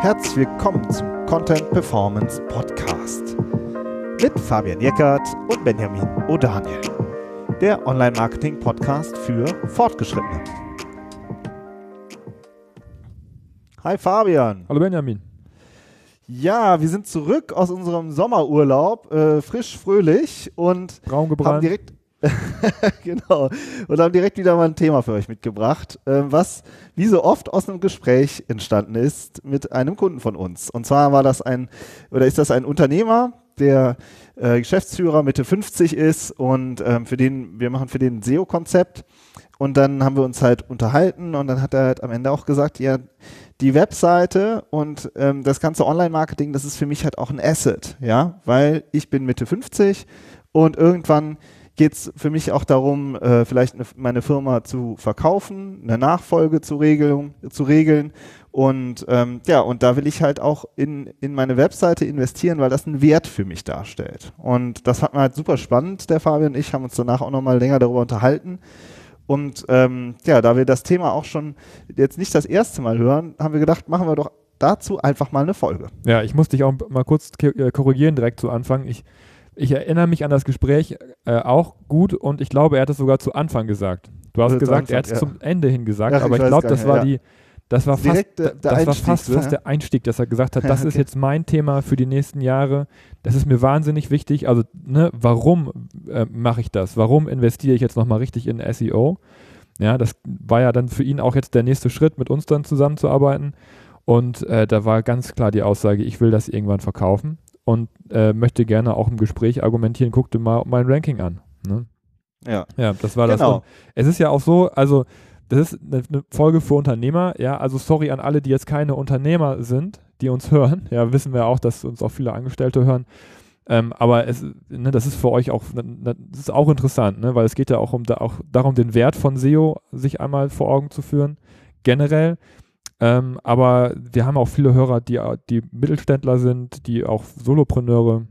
Herzlich willkommen zum Content Performance Podcast mit Fabian Jeckert und Benjamin O'Daniel, der Online-Marketing-Podcast für Fortgeschrittene. Hi Fabian. Hallo Benjamin. Ja, wir sind zurück aus unserem Sommerurlaub, äh, frisch, fröhlich und haben direkt genau. Und haben direkt wieder mal ein Thema für euch mitgebracht, äh, was wie so oft aus einem Gespräch entstanden ist mit einem Kunden von uns. Und zwar war das ein, oder ist das ein Unternehmer, der äh, Geschäftsführer Mitte 50 ist und ähm, für den, wir machen für den SEO-Konzept. Und dann haben wir uns halt unterhalten und dann hat er halt am Ende auch gesagt, ja, die Webseite und ähm, das ganze Online-Marketing, das ist für mich halt auch ein Asset, ja, weil ich bin Mitte 50 und irgendwann geht es für mich auch darum, äh, vielleicht eine, meine Firma zu verkaufen, eine Nachfolge zu, regeln, zu regeln. Und ähm, ja, und da will ich halt auch in, in meine Webseite investieren, weil das einen Wert für mich darstellt. Und das hat man halt super spannend, der Fabian und ich haben uns danach auch nochmal länger darüber unterhalten. Und ähm, ja, da wir das Thema auch schon jetzt nicht das erste Mal hören, haben wir gedacht, machen wir doch dazu einfach mal eine Folge. Ja, ich muss dich auch mal kurz äh, korrigieren direkt zu Anfang. Ich ich erinnere mich an das Gespräch äh, auch gut und ich glaube, er hat es sogar zu Anfang gesagt. Du hast also gesagt, er hat es ja. zum Ende hin gesagt, Ach, aber ich, ich glaube, das war ja. die, das war fast, der, der das war fast, fast der Einstieg, dass er gesagt hat, das okay. ist jetzt mein Thema für die nächsten Jahre. Das ist mir wahnsinnig wichtig. Also, ne, warum äh, mache ich das? Warum investiere ich jetzt nochmal richtig in SEO? Ja, das war ja dann für ihn auch jetzt der nächste Schritt, mit uns dann zusammenzuarbeiten. Und äh, da war ganz klar die Aussage, ich will das irgendwann verkaufen und äh, möchte gerne auch im Gespräch argumentieren, guck dir mal mein Ranking an. Ne? Ja. Ja, das war genau. das. Und es ist ja auch so, also das ist eine, Folge für Unternehmer, ja, also sorry an alle, die jetzt keine Unternehmer sind, die uns hören. Ja, wissen wir auch, dass uns auch viele Angestellte hören. Ähm, aber es, ne, das ist für euch auch, ne, ne, das ist auch interessant, ne, weil es geht ja auch, um da, auch darum, den Wert von SEO sich einmal vor Augen zu führen. Generell, ähm, aber wir haben auch viele Hörer, die, die Mittelständler sind, die auch Solopreneure.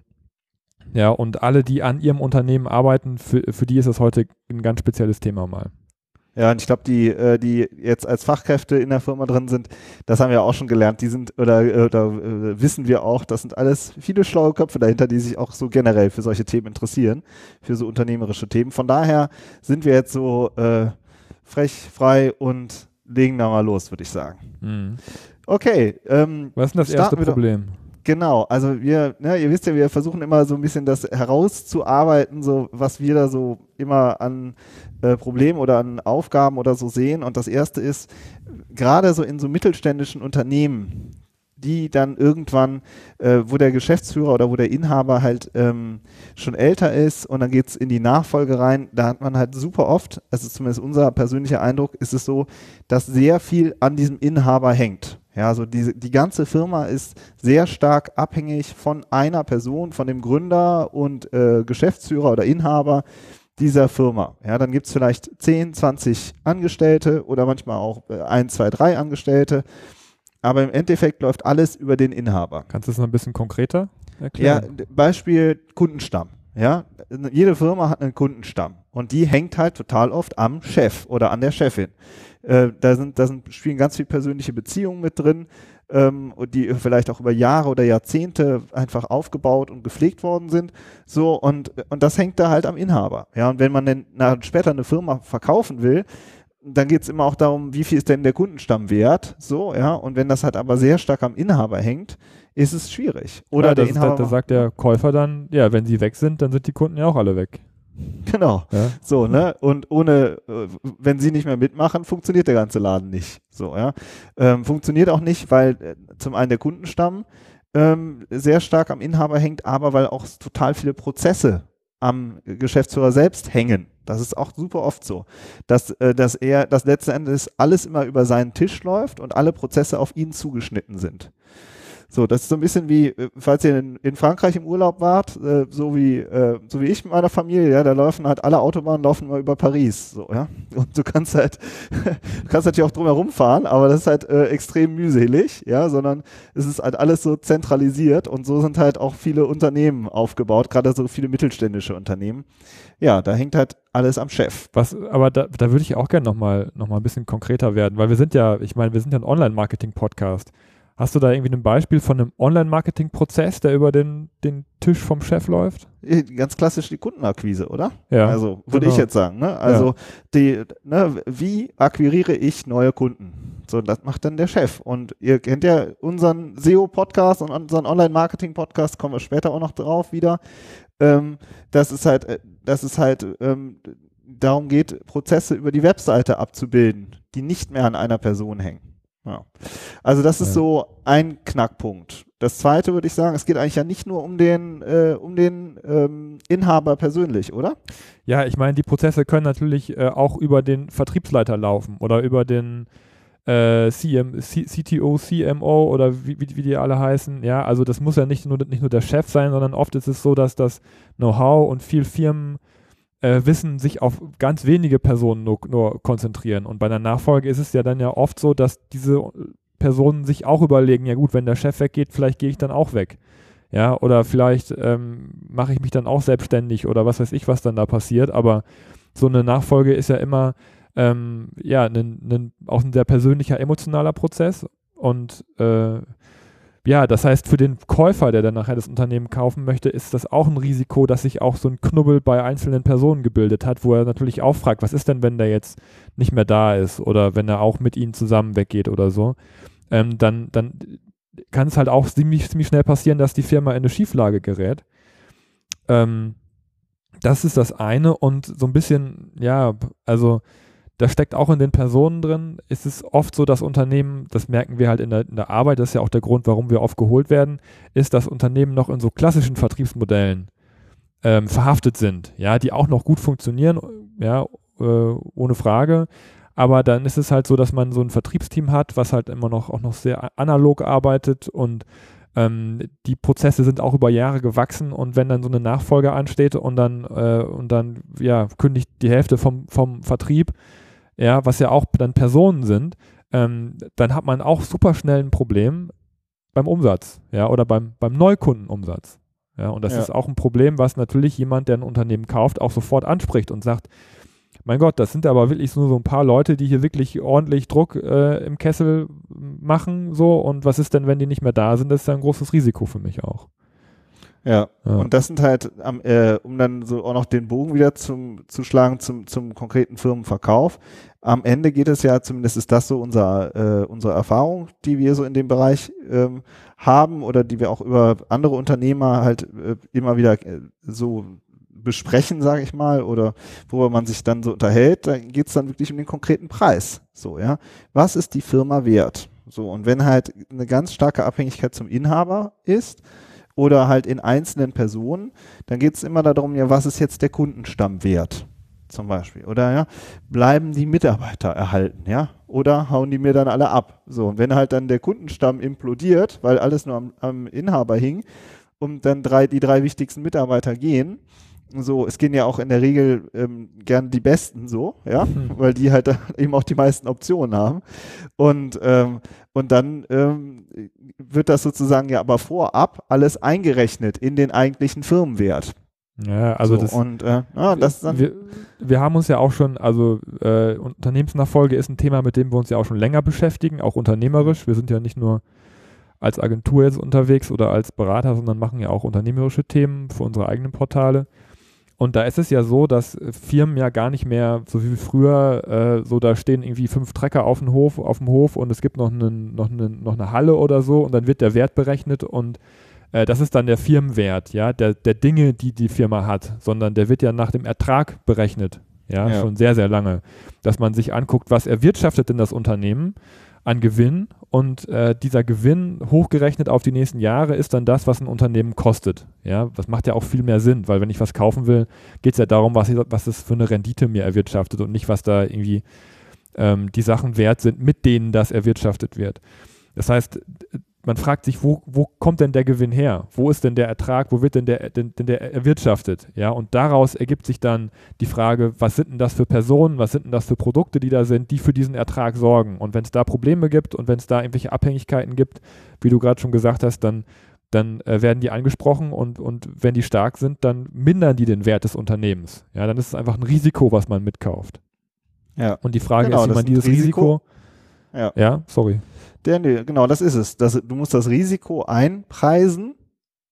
Ja, und alle, die an ihrem Unternehmen arbeiten, für, für die ist das heute ein ganz spezielles Thema mal. Ja, und ich glaube, die, äh, die jetzt als Fachkräfte in der Firma drin sind, das haben wir auch schon gelernt, die sind, oder, oder äh, wissen wir auch, das sind alles viele schlaue Köpfe dahinter, die sich auch so generell für solche Themen interessieren, für so unternehmerische Themen. Von daher sind wir jetzt so äh, frech, frei und legen da mal los, würde ich sagen. Mhm. Okay. Ähm, Was ist denn das erste Problem? Genau, also wir, ne, ihr wisst ja, wir versuchen immer so ein bisschen das herauszuarbeiten, so was wir da so immer an äh, Problemen oder an Aufgaben oder so sehen. Und das erste ist, gerade so in so mittelständischen Unternehmen, die dann irgendwann, äh, wo der Geschäftsführer oder wo der Inhaber halt ähm, schon älter ist und dann geht es in die Nachfolge rein, da hat man halt super oft, also zumindest unser persönlicher Eindruck, ist es so, dass sehr viel an diesem Inhaber hängt. Ja, also die, die ganze Firma ist sehr stark abhängig von einer Person, von dem Gründer und äh, Geschäftsführer oder Inhaber dieser Firma. Ja, dann gibt es vielleicht 10, 20 Angestellte oder manchmal auch äh, 1, 2, 3 Angestellte aber im Endeffekt läuft alles über den Inhaber. Kannst du das noch ein bisschen konkreter erklären? Ja, Beispiel Kundenstamm. Ja, jede Firma hat einen Kundenstamm und die hängt halt total oft am Chef oder an der Chefin. Äh, da sind, da sind, spielen ganz viele persönliche Beziehungen mit drin, ähm, die vielleicht auch über Jahre oder Jahrzehnte einfach aufgebaut und gepflegt worden sind. So, und, und das hängt da halt am Inhaber. Ja, und wenn man dann später eine Firma verkaufen will, dann geht es immer auch darum, wie viel ist denn der Kundenstamm wert? So, ja. Und wenn das halt aber sehr stark am Inhaber hängt, ist es schwierig. Oder ja, der Inhaber. Da, sagt der Käufer dann, ja, wenn sie weg sind, dann sind die Kunden ja auch alle weg. Genau. Ja. So, ne? Und ohne, äh, wenn sie nicht mehr mitmachen, funktioniert der ganze Laden nicht. So, ja. Ähm, funktioniert auch nicht, weil äh, zum einen der Kundenstamm ähm, sehr stark am Inhaber hängt, aber weil auch total viele Prozesse am Geschäftsführer selbst hängen. Das ist auch super oft so, dass, äh, dass er, dass letzten Endes alles immer über seinen Tisch läuft und alle Prozesse auf ihn zugeschnitten sind. So, das ist so ein bisschen wie, äh, falls ihr in, in Frankreich im Urlaub wart, äh, so wie äh, so wie ich mit meiner Familie, ja, da laufen halt alle Autobahnen laufen mal über Paris, so, ja. Und du kannst halt, du kannst natürlich auch drumherum fahren, aber das ist halt äh, extrem mühselig, ja, sondern es ist halt alles so zentralisiert und so sind halt auch viele Unternehmen aufgebaut, gerade so viele mittelständische Unternehmen. Ja, da hängt halt alles am Chef. Was, aber da, da würde ich auch gerne nochmal noch mal ein bisschen konkreter werden, weil wir sind ja, ich meine, wir sind ja ein Online-Marketing-Podcast. Hast du da irgendwie ein Beispiel von einem Online-Marketing-Prozess, der über den, den Tisch vom Chef läuft? Ganz klassisch die Kundenakquise, oder? Ja. Also würde genau. ich jetzt sagen. Ne? Also ja. die, ne, wie akquiriere ich neue Kunden? So, das macht dann der Chef. Und ihr kennt ja unseren SEO-Podcast und unseren Online-Marketing-Podcast, kommen wir später auch noch drauf wieder. Ähm, das ist halt, äh, das ist halt ähm, darum geht, Prozesse über die Webseite abzubilden, die nicht mehr an einer Person hängen. Ja. Also das ist ja. so ein Knackpunkt. Das zweite würde ich sagen, es geht eigentlich ja nicht nur um den, äh, um den ähm, Inhaber persönlich, oder? Ja, ich meine, die Prozesse können natürlich äh, auch über den Vertriebsleiter laufen oder über den äh, CM, C CTO, CMO oder wie, wie, wie, die alle heißen. Ja, also das muss ja nicht nur, nicht nur der Chef sein, sondern oft ist es so, dass das Know-how und viel Firmen äh, Wissen sich auf ganz wenige Personen nur, nur, konzentrieren. Und bei einer Nachfolge ist es ja dann ja oft so, dass diese Personen sich auch überlegen, ja gut, wenn der Chef weggeht, vielleicht gehe ich dann auch weg. Ja, oder vielleicht ähm, mache ich mich dann auch selbstständig oder was weiß ich, was dann da passiert. Aber so eine Nachfolge ist ja immer ähm, ja, ein, auch ein sehr persönlicher, emotionaler Prozess. Und äh, ja, das heißt, für den Käufer, der dann nachher das Unternehmen kaufen möchte, ist das auch ein Risiko, dass sich auch so ein Knubbel bei einzelnen Personen gebildet hat, wo er natürlich auch fragt, was ist denn, wenn der jetzt nicht mehr da ist oder wenn er auch mit ihnen zusammen weggeht oder so. Ähm, dann, dann kann es halt auch ziemlich, ziemlich schnell passieren, dass die Firma in eine Schieflage gerät. Ähm, das ist das eine und so ein bisschen, ja, also da steckt auch in den Personen drin. Es ist oft so, dass Unternehmen, das merken wir halt in der, in der Arbeit, das ist ja auch der Grund, warum wir oft geholt werden, ist, dass Unternehmen noch in so klassischen Vertriebsmodellen ähm, verhaftet sind, ja, die auch noch gut funktionieren, ja, äh, ohne Frage. Aber dann ist es halt so, dass man so ein Vertriebsteam hat, was halt immer noch auch noch sehr analog arbeitet und ähm, die Prozesse sind auch über Jahre gewachsen und wenn dann so eine Nachfolge ansteht und dann äh, und dann ja kündigt die Hälfte vom, vom Vertrieb ja, was ja auch dann Personen sind, ähm, dann hat man auch super schnell ein Problem beim Umsatz, ja, oder beim, beim Neukundenumsatz. Ja, und das ja. ist auch ein Problem, was natürlich jemand, der ein Unternehmen kauft, auch sofort anspricht und sagt, mein Gott, das sind aber wirklich nur so ein paar Leute, die hier wirklich ordentlich Druck äh, im Kessel machen, so, und was ist denn, wenn die nicht mehr da sind? Das ist ja ein großes Risiko für mich auch. Ja. ja. und das sind halt, äh, um dann so auch noch den Bogen wieder zum, zu schlagen zum, zum konkreten Firmenverkauf. Am Ende geht es ja, zumindest ist das so unser, äh, unsere Erfahrung, die wir so in dem Bereich ähm, haben oder die wir auch über andere Unternehmer halt äh, immer wieder äh, so besprechen, sage ich mal, oder worüber man sich dann so unterhält, da geht es dann wirklich um den konkreten Preis. So, ja. Was ist die Firma wert? So, und wenn halt eine ganz starke Abhängigkeit zum Inhaber ist, oder halt in einzelnen Personen, dann geht es immer darum, ja, was ist jetzt der Kundenstamm wert? Zum Beispiel. Oder ja, bleiben die Mitarbeiter erhalten, ja? Oder hauen die mir dann alle ab? So, und wenn halt dann der Kundenstamm implodiert, weil alles nur am, am Inhaber hing, und dann drei, die drei wichtigsten Mitarbeiter gehen, so, es gehen ja auch in der Regel ähm, gern die Besten so, ja, mhm. weil die halt eben auch die meisten Optionen haben. Und, ähm, und dann ähm, wird das sozusagen ja aber vorab alles eingerechnet in den eigentlichen Firmenwert. Ja, also so, das, und, äh, ja, das dann wir, wir haben uns ja auch schon, also äh, Unternehmensnachfolge ist ein Thema, mit dem wir uns ja auch schon länger beschäftigen, auch unternehmerisch. Wir sind ja nicht nur als Agentur jetzt unterwegs oder als Berater, sondern machen ja auch unternehmerische Themen für unsere eigenen Portale. Und da ist es ja so, dass Firmen ja gar nicht mehr, so wie früher, äh, so da stehen irgendwie fünf Trecker auf dem Hof, auf dem Hof und es gibt noch, einen, noch, einen, noch eine Halle oder so und dann wird der Wert berechnet und äh, das ist dann der Firmenwert, ja, der, der Dinge, die die Firma hat, sondern der wird ja nach dem Ertrag berechnet, ja, ja. schon sehr, sehr lange. Dass man sich anguckt, was erwirtschaftet denn das Unternehmen an Gewinn und äh, dieser Gewinn hochgerechnet auf die nächsten Jahre ist dann das, was ein Unternehmen kostet. Ja, das macht ja auch viel mehr Sinn, weil wenn ich was kaufen will, geht es ja darum, was, ich, was es für eine Rendite mir erwirtschaftet und nicht, was da irgendwie ähm, die Sachen wert sind, mit denen das erwirtschaftet wird. Das heißt, man fragt sich, wo, wo kommt denn der Gewinn her? Wo ist denn der Ertrag? Wo wird denn der, denn, denn der erwirtschaftet? Ja, und daraus ergibt sich dann die Frage, was sind denn das für Personen, was sind denn das für Produkte, die da sind, die für diesen Ertrag sorgen? Und wenn es da Probleme gibt und wenn es da irgendwelche Abhängigkeiten gibt, wie du gerade schon gesagt hast, dann, dann äh, werden die angesprochen und, und wenn die stark sind, dann mindern die den Wert des Unternehmens. Ja, dann ist es einfach ein Risiko, was man mitkauft. Ja. Und die Frage genau, ist, wie man dieses Risiko, Risiko ja. ja, sorry. Der, nee, genau, das ist es. Das, du musst das Risiko einpreisen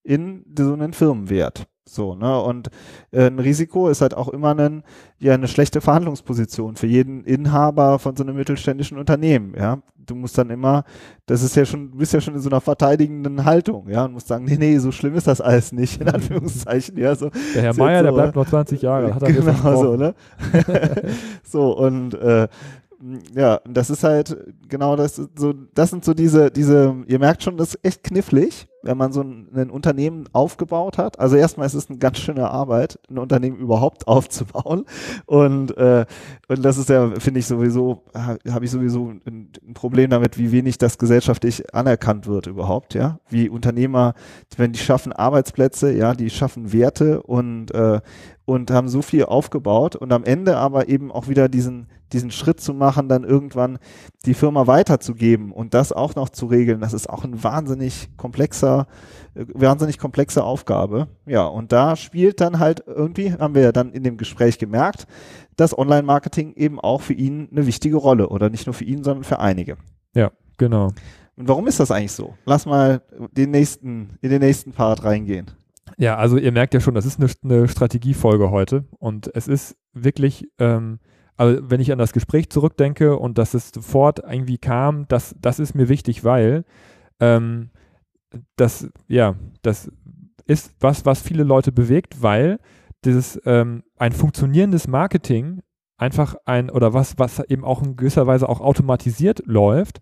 in so einen Firmenwert. So, ne? Und äh, ein Risiko ist halt auch immer ein, ja, eine schlechte Verhandlungsposition für jeden Inhaber von so einem mittelständischen Unternehmen, ja. Du musst dann immer, das ist ja schon, du bist ja schon in so einer verteidigenden Haltung, ja, und musst sagen, nee, nee, so schlimm ist das alles nicht, in Anführungszeichen, ja, so. Der Herr Meier, so, der bleibt noch 20 Jahre, hat er Genau so, ne? so, und, äh, ja, das ist halt genau das so, das sind so diese, diese, ihr merkt schon, das ist echt knifflig, wenn man so ein, ein Unternehmen aufgebaut hat. Also erstmal ist es eine ganz schöne Arbeit, ein Unternehmen überhaupt aufzubauen. Und, äh, und das ist ja, finde ich sowieso, habe ich sowieso ein, ein, Problem damit, wie wenig das gesellschaftlich anerkannt wird überhaupt, ja. Wie Unternehmer, wenn die schaffen Arbeitsplätze, ja, die schaffen Werte und, äh, und haben so viel aufgebaut und am Ende aber eben auch wieder diesen, diesen Schritt zu machen, dann irgendwann die Firma weiterzugeben und das auch noch zu regeln, das ist auch ein wahnsinnig komplexer, äh, wahnsinnig komplexe Aufgabe. Ja, und da spielt dann halt irgendwie, haben wir ja dann in dem Gespräch gemerkt, dass Online-Marketing eben auch für ihn eine wichtige Rolle oder nicht nur für ihn, sondern für einige. Ja, genau. Und warum ist das eigentlich so? Lass mal den nächsten, in den nächsten Part reingehen. Ja, also ihr merkt ja schon, das ist eine, eine Strategiefolge heute und es ist wirklich, ähm, also wenn ich an das Gespräch zurückdenke und dass es sofort irgendwie kam, das, das ist mir wichtig, weil ähm, das, ja, das ist was, was viele Leute bewegt, weil dieses ähm, ein funktionierendes Marketing einfach ein oder was, was eben auch in gewisser Weise auch automatisiert läuft,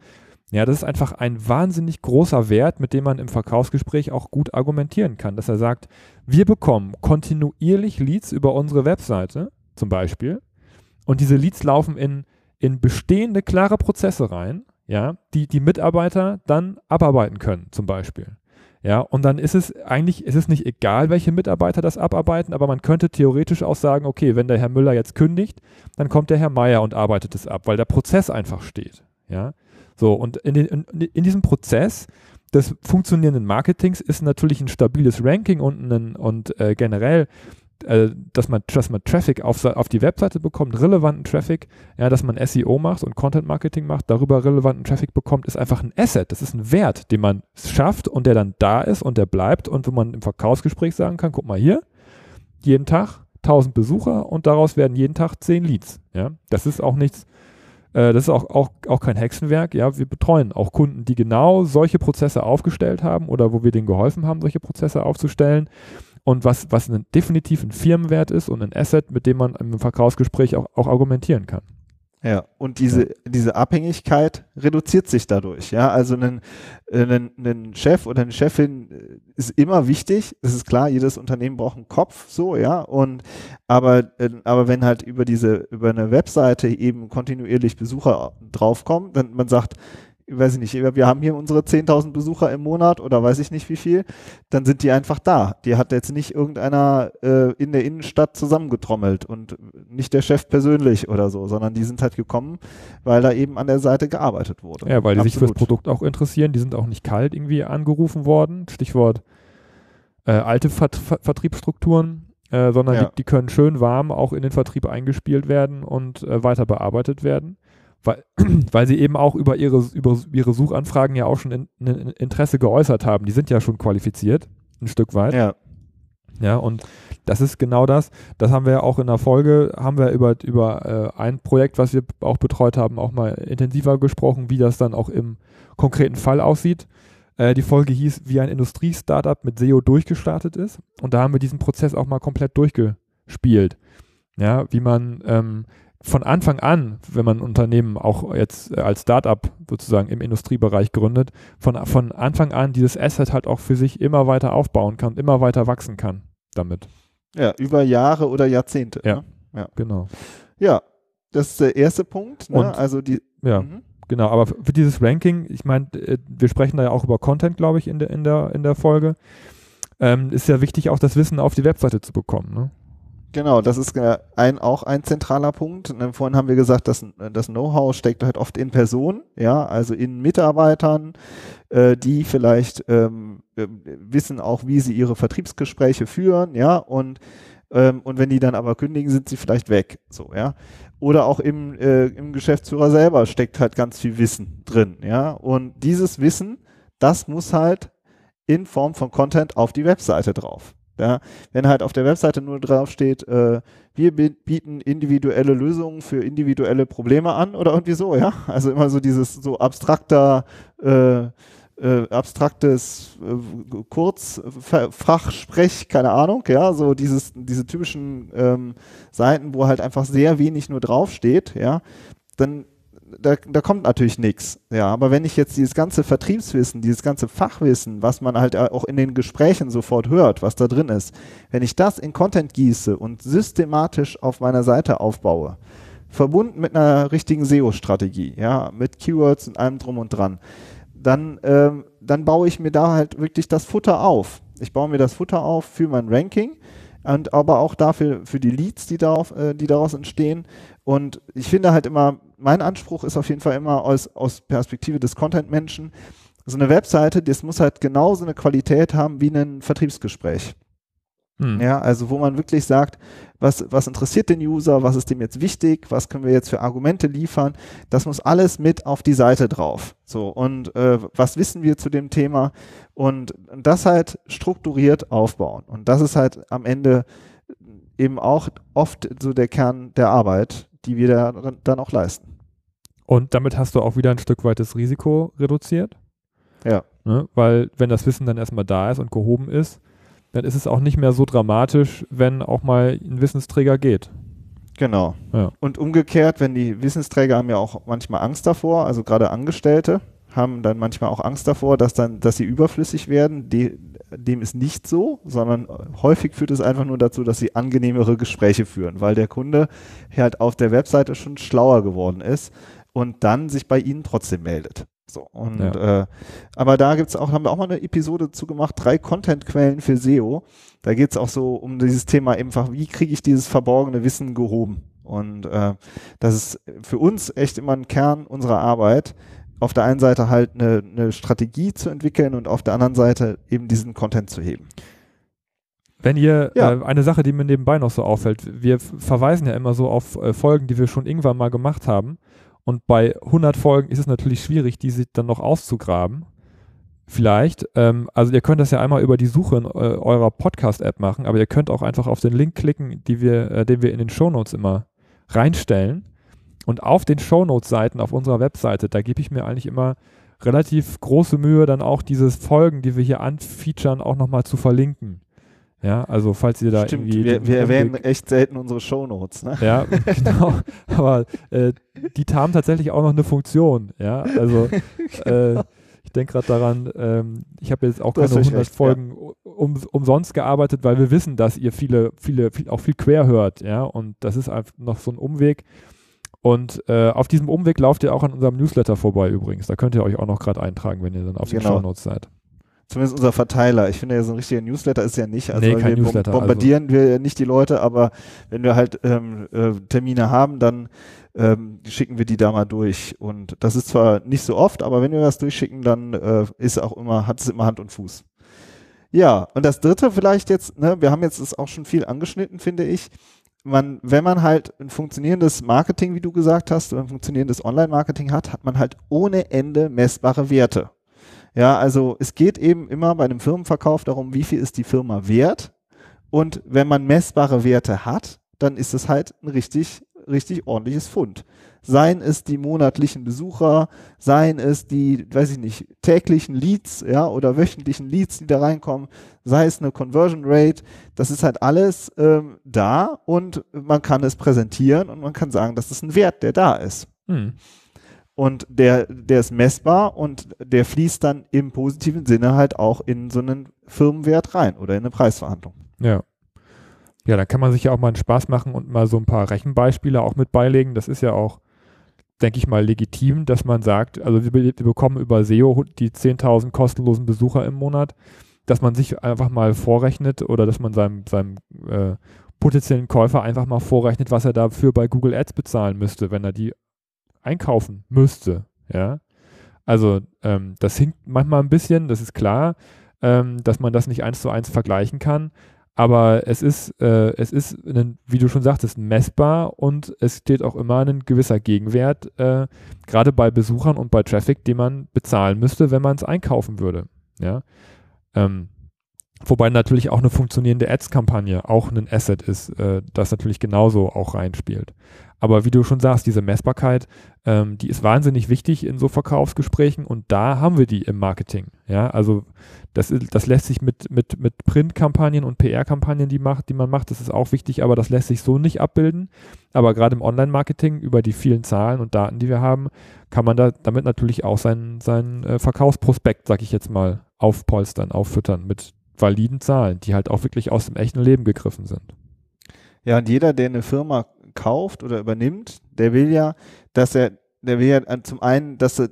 ja, das ist einfach ein wahnsinnig großer Wert, mit dem man im Verkaufsgespräch auch gut argumentieren kann, dass er sagt, wir bekommen kontinuierlich Leads über unsere Webseite zum Beispiel und diese Leads laufen in, in bestehende, klare Prozesse rein, ja, die die Mitarbeiter dann abarbeiten können zum Beispiel. Ja, und dann ist es eigentlich, ist es nicht egal, welche Mitarbeiter das abarbeiten, aber man könnte theoretisch auch sagen, okay, wenn der Herr Müller jetzt kündigt, dann kommt der Herr Meier und arbeitet es ab, weil der Prozess einfach steht. Ja, so, und in, den, in, in diesem Prozess des funktionierenden Marketings ist natürlich ein stabiles Ranking und, ein, und äh, generell, äh, dass, man, dass man Traffic auf, auf die Webseite bekommt, relevanten Traffic, ja, dass man SEO macht und Content Marketing macht, darüber relevanten Traffic bekommt, ist einfach ein Asset. Das ist ein Wert, den man schafft und der dann da ist und der bleibt und wo man im Verkaufsgespräch sagen kann, guck mal hier, jeden Tag 1000 Besucher und daraus werden jeden Tag 10 Leads. Ja, das ist auch nichts, äh, das ist auch, auch, auch kein Hexenwerk. Ja, wir betreuen auch Kunden, die genau solche Prozesse aufgestellt haben oder wo wir denen geholfen haben, solche Prozesse aufzustellen. Und was, was ein, definitiv ein Firmenwert ist und ein Asset, mit dem man im Verkaufsgespräch auch, auch argumentieren kann. Ja, und diese, ja. diese Abhängigkeit reduziert sich dadurch. Ja, also ein, ein, ein Chef oder eine Chefin äh, ist immer wichtig. Das ist klar, jedes Unternehmen braucht einen Kopf, so, ja. Und, aber, äh, aber wenn halt über diese, über eine Webseite eben kontinuierlich Besucher draufkommen, dann man sagt, weiß ich nicht, wir haben hier unsere 10.000 Besucher im Monat oder weiß ich nicht wie viel, dann sind die einfach da. Die hat jetzt nicht irgendeiner äh, in der Innenstadt zusammengetrommelt und nicht der Chef persönlich oder so, sondern die sind halt gekommen, weil da eben an der Seite gearbeitet wurde. Ja, weil die sich fürs Produkt auch interessieren, die sind auch nicht kalt irgendwie angerufen worden, Stichwort äh, alte Vert Vertriebsstrukturen. Äh, sondern ja. die, die, können schön warm auch in den Vertrieb eingespielt werden und äh, weiter bearbeitet werden weil, weil sie eben auch über ihre, über ihre Suchanfragen ja auch schon in, in Interesse geäußert haben. Die sind ja schon qualifiziert, ein Stück weit. Ja. Ja, und das ist genau das. Das haben wir ja auch in der Folge, haben wir über, über äh, ein Projekt, was wir auch betreut haben, auch mal intensiver gesprochen, wie das dann auch im konkreten Fall aussieht. Äh, die Folge hieß, wie ein Industrie-Startup mit SEO durchgestartet ist. Und da haben wir diesen Prozess auch mal komplett durchgespielt. Ja, wie man ähm, von Anfang an, wenn man ein Unternehmen auch jetzt äh, als Startup sozusagen im Industriebereich gründet, von, von Anfang an dieses Asset halt auch für sich immer weiter aufbauen kann, immer weiter wachsen kann damit. Ja, über Jahre oder Jahrzehnte. Ja, ne? ja. genau. Ja, das ist der erste Punkt. Ne? Und, also die. Ja. Mhm. genau, aber für dieses Ranking, ich meine, äh, wir sprechen da ja auch über Content, glaube ich, in der, in der, in der Folge. Ähm, ist ja wichtig, auch das Wissen auf die Webseite zu bekommen. Ne? Genau, das ist ein, auch ein zentraler Punkt. Ne, vorhin haben wir gesagt, dass das Know-how steckt halt oft in Personen, ja, also in Mitarbeitern, äh, die vielleicht ähm, äh, wissen auch, wie sie ihre Vertriebsgespräche führen, ja, und ähm, und wenn die dann aber kündigen, sind sie vielleicht weg, so, ja. Oder auch im, äh, im Geschäftsführer selber steckt halt ganz viel Wissen drin, ja. Und dieses Wissen, das muss halt in Form von Content auf die Webseite drauf. Ja, wenn halt auf der Webseite nur drauf steht, äh, wir bieten individuelle Lösungen für individuelle Probleme an oder irgendwie so, ja. Also immer so dieses so abstrakter, äh, äh, abstraktes äh, Kurzfachsprech, keine Ahnung, ja, so dieses, diese typischen ähm, Seiten, wo halt einfach sehr wenig nur draufsteht, ja, dann da, da kommt natürlich nichts. Ja, aber wenn ich jetzt dieses ganze Vertriebswissen, dieses ganze Fachwissen, was man halt auch in den Gesprächen sofort hört, was da drin ist, wenn ich das in Content gieße und systematisch auf meiner Seite aufbaue, verbunden mit einer richtigen SEO-Strategie, ja, mit Keywords und allem drum und dran, dann, ähm, dann baue ich mir da halt wirklich das Futter auf. Ich baue mir das Futter auf für mein Ranking und aber auch dafür für die Leads, die darauf, äh, die daraus entstehen. Und ich finde halt immer, mein Anspruch ist auf jeden Fall immer aus, aus Perspektive des Content-Menschen, so eine Webseite, das muss halt genauso eine Qualität haben wie ein Vertriebsgespräch. Hm. Ja, also wo man wirklich sagt, was, was interessiert den User, was ist dem jetzt wichtig, was können wir jetzt für Argumente liefern, das muss alles mit auf die Seite drauf. So, und äh, was wissen wir zu dem Thema und, das halt strukturiert aufbauen. Und das ist halt am Ende eben auch oft so der Kern der Arbeit, die wir da, dann auch leisten. Und damit hast du auch wieder ein Stück weit das Risiko reduziert. Ja. Ne? Weil wenn das Wissen dann erstmal da ist und gehoben ist, dann ist es auch nicht mehr so dramatisch, wenn auch mal ein Wissensträger geht. Genau. Ja. Und umgekehrt, wenn die Wissensträger haben ja auch manchmal Angst davor, also gerade Angestellte haben dann manchmal auch Angst davor, dass dann, dass sie überflüssig werden. De, dem ist nicht so, sondern häufig führt es einfach nur dazu, dass sie angenehmere Gespräche führen, weil der Kunde halt auf der Webseite schon schlauer geworden ist und dann sich bei ihnen trotzdem meldet. So, und ja. äh, aber da gibt's auch, haben wir auch mal eine Episode zu gemacht, drei Content-Quellen für SEO. Da geht's auch so um dieses Thema einfach, wie kriege ich dieses verborgene Wissen gehoben? Und äh, das ist für uns echt immer ein Kern unserer Arbeit, auf der einen Seite halt eine, eine Strategie zu entwickeln und auf der anderen Seite eben diesen Content zu heben. Wenn ihr, ja. äh, eine Sache, die mir nebenbei noch so auffällt, wir verweisen ja immer so auf äh, Folgen, die wir schon irgendwann mal gemacht haben. Und bei 100 Folgen ist es natürlich schwierig, diese dann noch auszugraben. Vielleicht. Ähm, also ihr könnt das ja einmal über die Suche in äh, eurer Podcast-App machen, aber ihr könnt auch einfach auf den Link klicken, wir, äh, den wir in den Shownotes immer reinstellen. Und auf den Shownotes-Seiten auf unserer Webseite, da gebe ich mir eigentlich immer relativ große Mühe, dann auch diese Folgen, die wir hier anfeaturen, auch nochmal zu verlinken. Ja, also falls ihr da Stimmt, irgendwie. Wir, wir erwähnen echt selten unsere Shownotes, ne? Ja, genau. Aber äh, die haben tatsächlich auch noch eine Funktion, ja. Also äh, ich denke gerade daran, ähm, ich habe jetzt auch keine 100 recht, Folgen ja. um, umsonst gearbeitet, weil wir wissen, dass ihr viele, viele, viel, auch viel quer hört, ja. Und das ist einfach noch so ein Umweg. Und äh, auf diesem Umweg lauft ihr auch an unserem Newsletter vorbei übrigens. Da könnt ihr euch auch noch gerade eintragen, wenn ihr dann auf genau. den Shownotes seid zumindest unser Verteiler. Ich finde ja, so ein richtiger Newsletter ist ja nicht. Also nee, kein wir Newsletter, bombardieren also. wir nicht die Leute, aber wenn wir halt ähm, äh, Termine haben, dann ähm, schicken wir die da mal durch. Und das ist zwar nicht so oft, aber wenn wir das durchschicken, dann äh, ist auch immer, hat es immer Hand und Fuß. Ja, und das dritte vielleicht jetzt, ne, wir haben jetzt das auch schon viel angeschnitten, finde ich. Man, wenn man halt ein funktionierendes Marketing, wie du gesagt hast, ein funktionierendes Online-Marketing hat, hat man halt ohne Ende messbare Werte. Ja, also es geht eben immer bei einem Firmenverkauf darum, wie viel ist die Firma wert. Und wenn man messbare Werte hat, dann ist es halt ein richtig, richtig ordentliches Fund. Seien es die monatlichen Besucher, seien es die, weiß ich nicht, täglichen Leads, ja, oder wöchentlichen Leads, die da reinkommen, sei es eine Conversion Rate, das ist halt alles ähm, da und man kann es präsentieren und man kann sagen, das ist ein Wert, der da ist. Hm. Und der, der ist messbar und der fließt dann im positiven Sinne halt auch in so einen Firmenwert rein oder in eine Preisverhandlung. Ja. Ja, dann kann man sich ja auch mal einen Spaß machen und mal so ein paar Rechenbeispiele auch mit beilegen. Das ist ja auch denke ich mal, legitim, dass man sagt, also wir, wir bekommen über SEO die 10.000 kostenlosen Besucher im Monat, dass man sich einfach mal vorrechnet oder dass man seinem, seinem äh, potenziellen Käufer einfach mal vorrechnet, was er dafür bei Google Ads bezahlen müsste, wenn er die einkaufen müsste. Ja, also ähm, das hinkt manchmal ein bisschen, das ist klar, ähm, dass man das nicht eins zu eins vergleichen kann. Aber es ist, äh, es ist, ein, wie du schon sagtest, messbar und es steht auch immer ein gewisser Gegenwert, äh, gerade bei Besuchern und bei Traffic, den man bezahlen müsste, wenn man es einkaufen würde. Ja. Ähm, wobei natürlich auch eine funktionierende Ads-Kampagne auch ein Asset ist, äh, das natürlich genauso auch reinspielt. Aber wie du schon sagst, diese Messbarkeit, ähm, die ist wahnsinnig wichtig in so Verkaufsgesprächen und da haben wir die im Marketing. Ja, also das, ist, das lässt sich mit, mit, mit Printkampagnen und PR-Kampagnen, die, die man macht, das ist auch wichtig, aber das lässt sich so nicht abbilden. Aber gerade im Online-Marketing über die vielen Zahlen und Daten, die wir haben, kann man da damit natürlich auch seinen, seinen äh, Verkaufsprospekt, sag ich jetzt mal, aufpolstern, auffüttern mit validen Zahlen, die halt auch wirklich aus dem echten Leben gegriffen sind. Ja, und jeder, der eine Firma kauft oder übernimmt, der will ja, dass er, der will ja zum einen, dass er,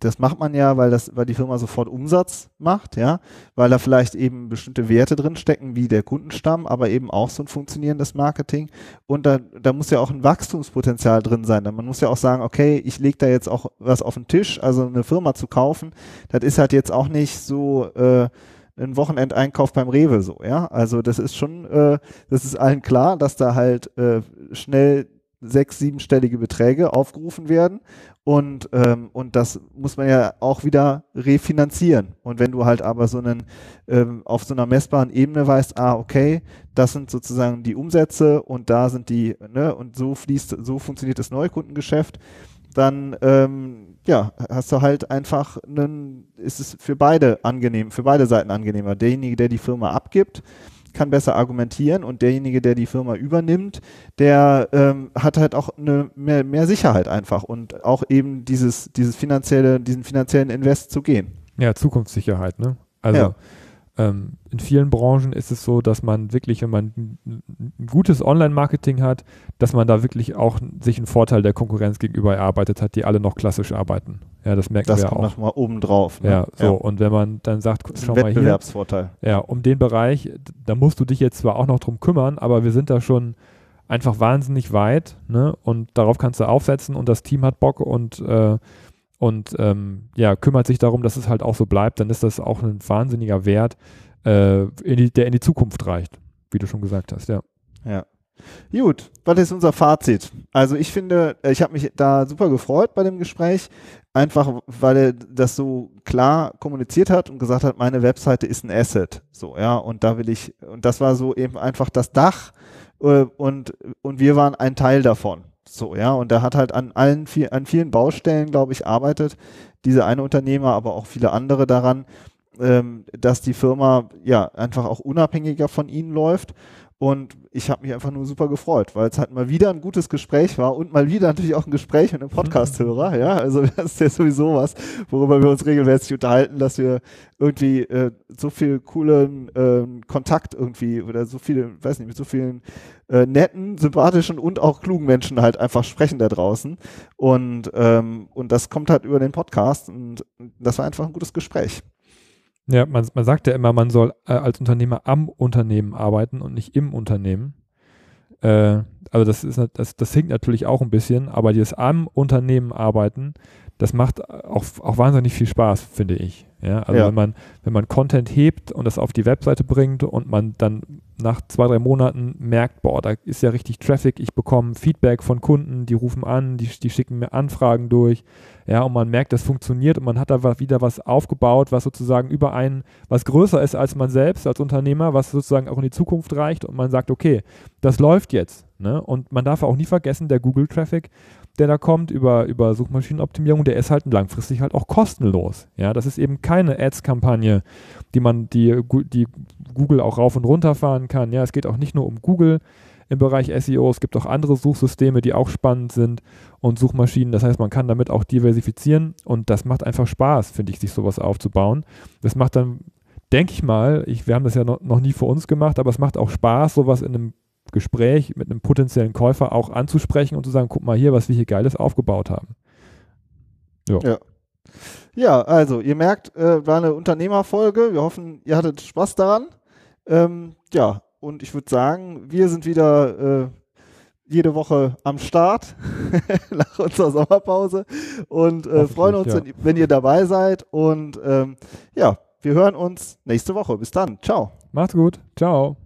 das macht man ja, weil das, weil die Firma sofort Umsatz macht, ja, weil da vielleicht eben bestimmte Werte drin stecken, wie der Kundenstamm, aber eben auch so ein funktionierendes Marketing. Und da, da muss ja auch ein Wachstumspotenzial drin sein. Man muss ja auch sagen, okay, ich lege da jetzt auch was auf den Tisch, also eine Firma zu kaufen, das ist halt jetzt auch nicht so, äh, ein Wochenendeinkauf beim Rewe so, ja. Also das ist schon, äh, das ist allen klar, dass da halt äh, schnell sechs, siebenstellige Beträge aufgerufen werden und, ähm, und das muss man ja auch wieder refinanzieren. Und wenn du halt aber so einen ähm, auf so einer messbaren Ebene weißt, ah, okay, das sind sozusagen die Umsätze und da sind die, ne, und so fließt, so funktioniert das Neukundengeschäft, dann ähm, ja, hast du halt einfach einen, ist es für beide angenehm, für beide Seiten angenehmer. Derjenige, der die Firma abgibt, kann besser argumentieren und derjenige, der die Firma übernimmt, der ähm, hat halt auch eine mehr, mehr Sicherheit einfach und auch eben dieses, dieses finanzielle, diesen finanziellen Invest zu gehen. Ja, Zukunftssicherheit, ne? Also ja. Ähm, in vielen Branchen ist es so, dass man wirklich, wenn man ein gutes Online-Marketing hat, dass man da wirklich auch sich einen Vorteil der Konkurrenz gegenüber erarbeitet hat, die alle noch klassisch arbeiten. Ja, das merken das wir auch. Das kommt nochmal oben drauf. Ne? Ja, so. Ja. Und wenn man dann sagt, schau mal hier. Wettbewerbsvorteil. Ja, um den Bereich, da musst du dich jetzt zwar auch noch drum kümmern, aber wir sind da schon einfach wahnsinnig weit, ne? Und darauf kannst du aufsetzen und das Team hat Bock und äh, und ähm, ja, kümmert sich darum, dass es halt auch so bleibt, dann ist das auch ein wahnsinniger Wert, äh, in die, der in die Zukunft reicht, wie du schon gesagt hast, ja. Ja. Gut, was ist unser Fazit? Also ich finde, ich habe mich da super gefreut bei dem Gespräch, einfach weil er das so klar kommuniziert hat und gesagt hat, meine Webseite ist ein Asset, so ja, und da will ich und das war so eben einfach das Dach äh, und und wir waren ein Teil davon. So, ja, und der hat halt an allen, an vielen Baustellen, glaube ich, arbeitet, diese eine Unternehmer, aber auch viele andere daran, ähm, dass die Firma ja einfach auch unabhängiger von ihnen läuft und ich habe mich einfach nur super gefreut, weil es halt mal wieder ein gutes Gespräch war und mal wieder natürlich auch ein Gespräch mit einem Podcast-Hörer. Ja, also das ist ja sowieso was, worüber wir uns regelmäßig unterhalten, dass wir irgendwie äh, so viel coolen äh, Kontakt irgendwie oder so viele, weiß nicht, mit so vielen äh, netten, sympathischen und auch klugen Menschen halt einfach sprechen da draußen. Und, ähm, und das kommt halt über den Podcast und das war einfach ein gutes Gespräch. Ja, man, man sagt ja immer, man soll äh, als Unternehmer am Unternehmen arbeiten und nicht im Unternehmen. Äh, also das ist das, das hinkt natürlich auch ein bisschen, aber dieses am Unternehmen arbeiten, das macht auch, auch wahnsinnig viel Spaß, finde ich. Ja, also ja. wenn man, wenn man Content hebt und das auf die Webseite bringt und man dann nach zwei, drei Monaten merkt, boah, da ist ja richtig Traffic, ich bekomme Feedback von Kunden, die rufen an, die, die schicken mir Anfragen durch, ja, und man merkt, das funktioniert und man hat da wieder was aufgebaut, was sozusagen über einen, was größer ist als man selbst als Unternehmer, was sozusagen auch in die Zukunft reicht und man sagt, okay, das läuft jetzt, ne, und man darf auch nie vergessen, der Google-Traffic, der da kommt über, über Suchmaschinenoptimierung, der ist halt langfristig halt auch kostenlos. Ja, das ist eben keine Ads-Kampagne, die man, die, die Google auch rauf und runter fahren kann. Ja, es geht auch nicht nur um Google im Bereich SEO, es gibt auch andere Suchsysteme, die auch spannend sind und Suchmaschinen. Das heißt, man kann damit auch diversifizieren und das macht einfach Spaß, finde ich, sich sowas aufzubauen. Das macht dann, denke ich mal, ich, wir haben das ja noch, noch nie für uns gemacht, aber es macht auch Spaß, sowas in einem Gespräch mit einem potenziellen Käufer auch anzusprechen und zu sagen, guck mal hier, was wir hier Geiles aufgebaut haben. Ja. ja. Ja, also ihr merkt, äh, war eine Unternehmerfolge. Wir hoffen, ihr hattet Spaß daran. Ähm, ja, und ich würde sagen, wir sind wieder äh, jede Woche am Start nach unserer Sommerpause und äh, freuen uns, ja. wenn, wenn, ihr dabei seid. Und ähm, ja, wir hören uns nächste Woche. Bis dann. Ciao. Macht's gut. Ciao.